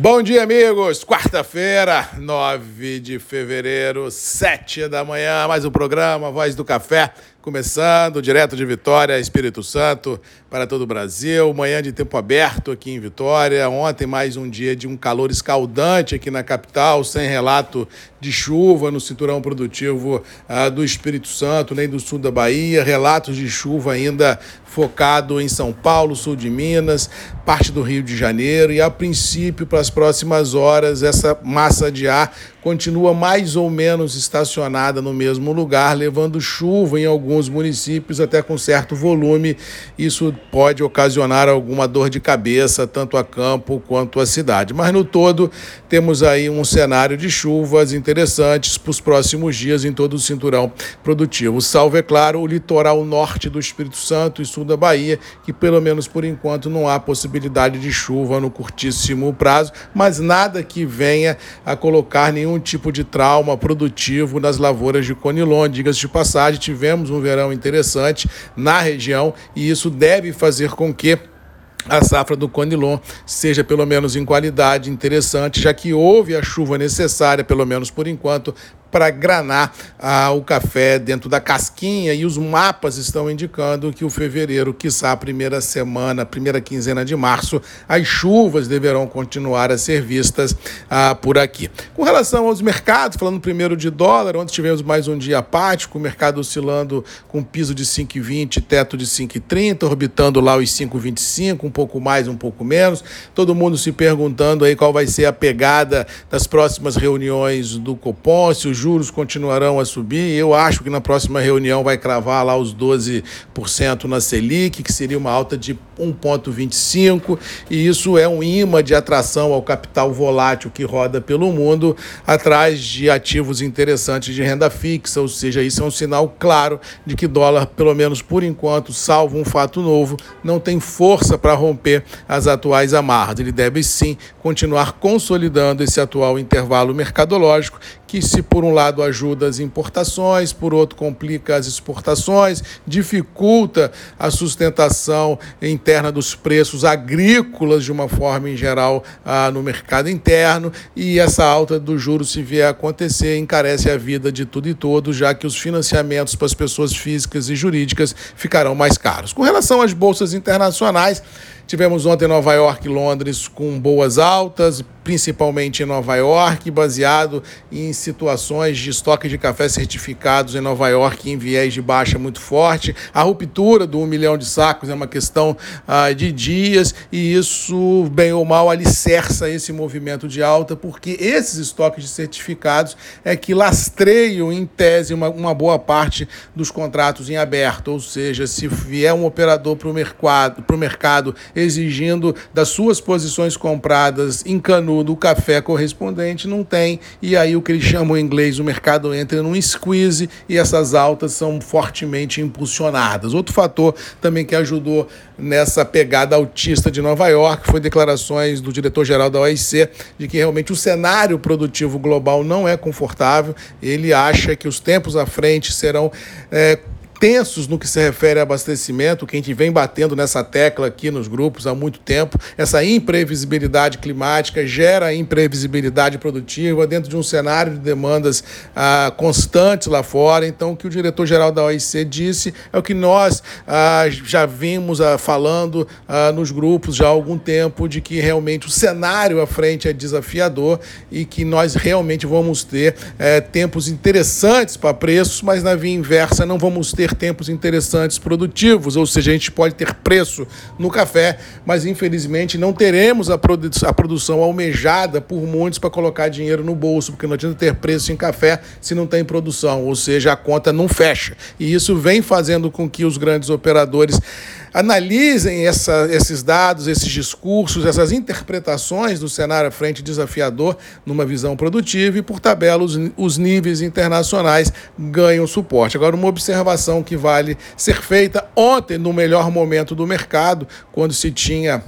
Bom dia, amigos! Quarta-feira, 9 de fevereiro, 7 da manhã, mais um programa Voz do Café, começando direto de Vitória, Espírito Santo, para todo o Brasil. Manhã de tempo aberto aqui em Vitória. Ontem, mais um dia de um calor escaldante aqui na capital, sem relato de chuva no cinturão produtivo ah, do Espírito Santo, nem do sul da Bahia. Relatos de chuva ainda focado em São Paulo, sul de Minas, parte do Rio de Janeiro. E a princípio, para as próximas horas, essa massa de ar continua mais ou menos estacionada no mesmo lugar, levando chuva em alguns municípios até com certo volume. Isso pode ocasionar alguma dor de cabeça, tanto a campo quanto a cidade. Mas no todo, temos aí um cenário de chuvas interessantes para os próximos dias em todo o cinturão produtivo. Salvo, é claro, o litoral norte do Espírito Santo e sul da Bahia, que pelo menos por enquanto não há possibilidade de chuva no curtíssimo prazo, mas nada que venha a colocar nenhum tipo de trauma produtivo nas lavouras de Conilon. Diga-se de passagem, tivemos um verão interessante na região e isso deve fazer com que a safra do Conilon seja pelo menos em qualidade interessante, já que houve a chuva necessária, pelo menos por enquanto, para granar ah, o café dentro da casquinha e os mapas estão indicando que o fevereiro, quiçá a primeira semana, primeira quinzena de março, as chuvas deverão continuar a ser vistas ah, por aqui. Com relação aos mercados, falando primeiro de dólar, ontem tivemos mais um dia apático, o mercado oscilando com piso de 5,20, teto de 5,30, orbitando lá os 5,25, um pouco mais, um pouco menos. Todo mundo se perguntando aí qual vai ser a pegada das próximas reuniões do Copom, se os juros continuarão a subir. Eu acho que na próxima reunião vai cravar lá os 12% na Selic, que seria uma alta de 1,25, e isso é um imã de atração ao capital volátil que roda pelo mundo, atrás de ativos interessantes de renda fixa, ou seja, isso é um sinal claro de que dólar, pelo menos por enquanto, salvo um fato novo, não tem força para romper as atuais amarras. Ele deve sim continuar consolidando esse atual intervalo mercadológico, que se por um lado ajuda as importações, por outro complica as exportações, dificulta a sustentação interna dos preços agrícolas de uma forma em geral ah, no mercado interno e essa alta do juros se vier a acontecer encarece a vida de tudo e todos, já que os financiamentos para as pessoas físicas e jurídicas ficarão mais caros. Com relação às bolsas internacionais, Tivemos ontem Nova York e Londres com boas altas, principalmente em Nova York, baseado em situações de estoque de café certificados em Nova York em viés de baixa muito forte. A ruptura do 1 milhão de sacos é uma questão ah, de dias e isso, bem ou mal, alicerça esse movimento de alta, porque esses estoques de certificados é que lastreiam, em tese, uma, uma boa parte dos contratos em aberto. Ou seja, se vier um operador para o mercado, mercado exigindo das suas posições compradas em canudo o café correspondente, não tem. E aí o que eles chamam em inglês, o mercado entra num squeeze e essas altas são fortemente impulsionadas. Outro fator também que ajudou nessa pegada autista de Nova York foi declarações do diretor-geral da OIC de que realmente o cenário produtivo global não é confortável. Ele acha que os tempos à frente serão é, tensos no que se refere a abastecimento, que a gente vem batendo nessa tecla aqui nos grupos há muito tempo. Essa imprevisibilidade climática gera imprevisibilidade produtiva dentro de um cenário de demandas ah, constantes lá fora. Então, o que o diretor-geral da OIC disse é o que nós ah, já vimos ah, falando ah, nos grupos já há algum tempo, de que realmente o cenário à frente é desafiador e que nós realmente vamos ter eh, tempos interessantes para preços, mas na via inversa não vamos ter ter tempos interessantes produtivos, ou seja, a gente pode ter preço no café, mas infelizmente não teremos a, produ a produção almejada por muitos para colocar dinheiro no bolso, porque não adianta ter preço em café se não tem produção, ou seja, a conta não fecha. E isso vem fazendo com que os grandes operadores analisem essa, esses dados, esses discursos, essas interpretações do cenário à frente desafiador numa visão produtiva e, por tabela, os, os níveis internacionais ganham suporte. Agora, uma observação que vale ser feita ontem, no melhor momento do mercado, quando se tinha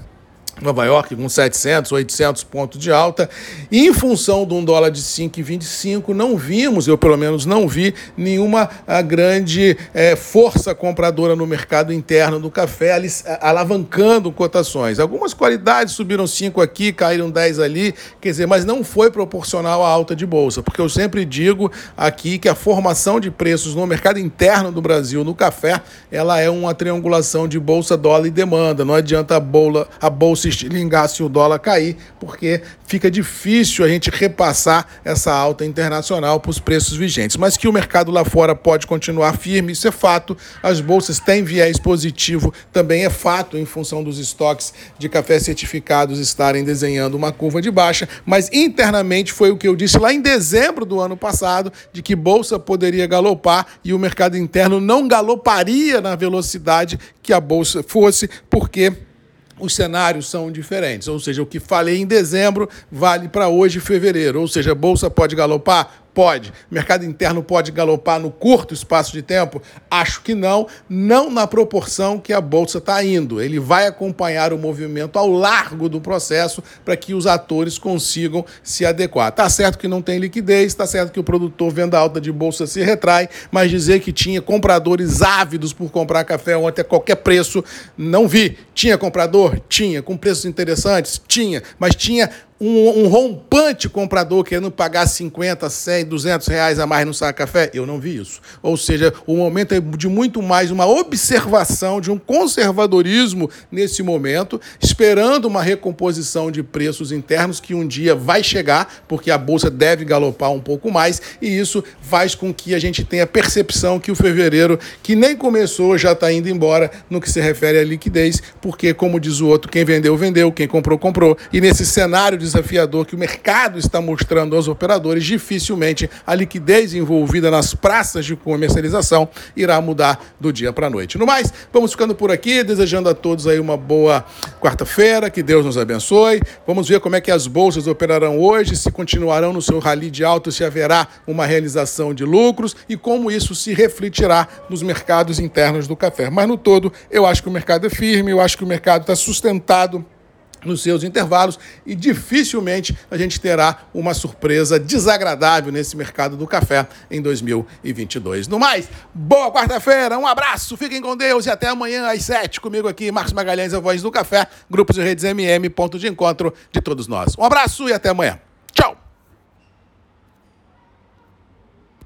Nova York com 700, 800 pontos de alta. E em função de um dólar de 5,25, não vimos, eu pelo menos não vi, nenhuma ah, grande é, força compradora no mercado interno do café alavancando cotações. Algumas qualidades subiram 5 aqui, caíram 10 ali, quer dizer, mas não foi proporcional à alta de bolsa, porque eu sempre digo aqui que a formação de preços no mercado interno do Brasil no café, ela é uma triangulação de bolsa, dólar e demanda. Não adianta a, bola, a bolsa estilingar se o dólar cair, porque fica difícil a gente repassar essa alta internacional para os preços vigentes. Mas que o mercado lá fora pode continuar firme, isso é fato. As bolsas têm viés positivo, também é fato, em função dos estoques de café certificados estarem desenhando uma curva de baixa. Mas internamente foi o que eu disse lá em dezembro do ano passado, de que bolsa poderia galopar e o mercado interno não galoparia na velocidade que a bolsa fosse, porque os cenários são diferentes. Ou seja, o que falei em dezembro vale para hoje, fevereiro. Ou seja, a bolsa pode galopar? Pode. Mercado interno pode galopar no curto espaço de tempo? Acho que não, não na proporção que a bolsa está indo. Ele vai acompanhar o movimento ao largo do processo para que os atores consigam se adequar. Tá certo que não tem liquidez, tá certo que o produtor venda alta de bolsa se retrai, mas dizer que tinha compradores ávidos por comprar café ontem a qualquer preço, não vi. Tinha comprador? Tinha. Com preços interessantes? Tinha. Mas tinha um, um, rompante comprador querendo pagar 50, 100, 200 reais a mais no saco café? Eu não vi isso. Ou seja, o momento é de muito mais uma observação de um conservadorismo nesse momento, esperando uma recomposição de preços internos que um dia vai chegar, porque a bolsa deve galopar um pouco mais, e isso faz com que a gente tenha percepção que o fevereiro, que nem começou, já está indo embora no que se refere à liquidez, porque, como diz o outro, quem vendeu, vendeu, quem comprou, comprou. E nesse cenário de desafiador que o mercado está mostrando aos operadores, dificilmente a liquidez envolvida nas praças de comercialização irá mudar do dia para a noite. No mais, vamos ficando por aqui, desejando a todos aí uma boa quarta-feira, que Deus nos abençoe. Vamos ver como é que as bolsas operarão hoje, se continuarão no seu rally de alto, se haverá uma realização de lucros e como isso se refletirá nos mercados internos do café. Mas no todo, eu acho que o mercado é firme, eu acho que o mercado está sustentado nos seus intervalos e dificilmente a gente terá uma surpresa desagradável nesse mercado do café em 2022. No mais, boa quarta-feira, um abraço, fiquem com Deus e até amanhã às sete comigo aqui, Marcos Magalhães, a voz do café, grupos e redes MM, ponto de encontro de todos nós. Um abraço e até amanhã. Tchau!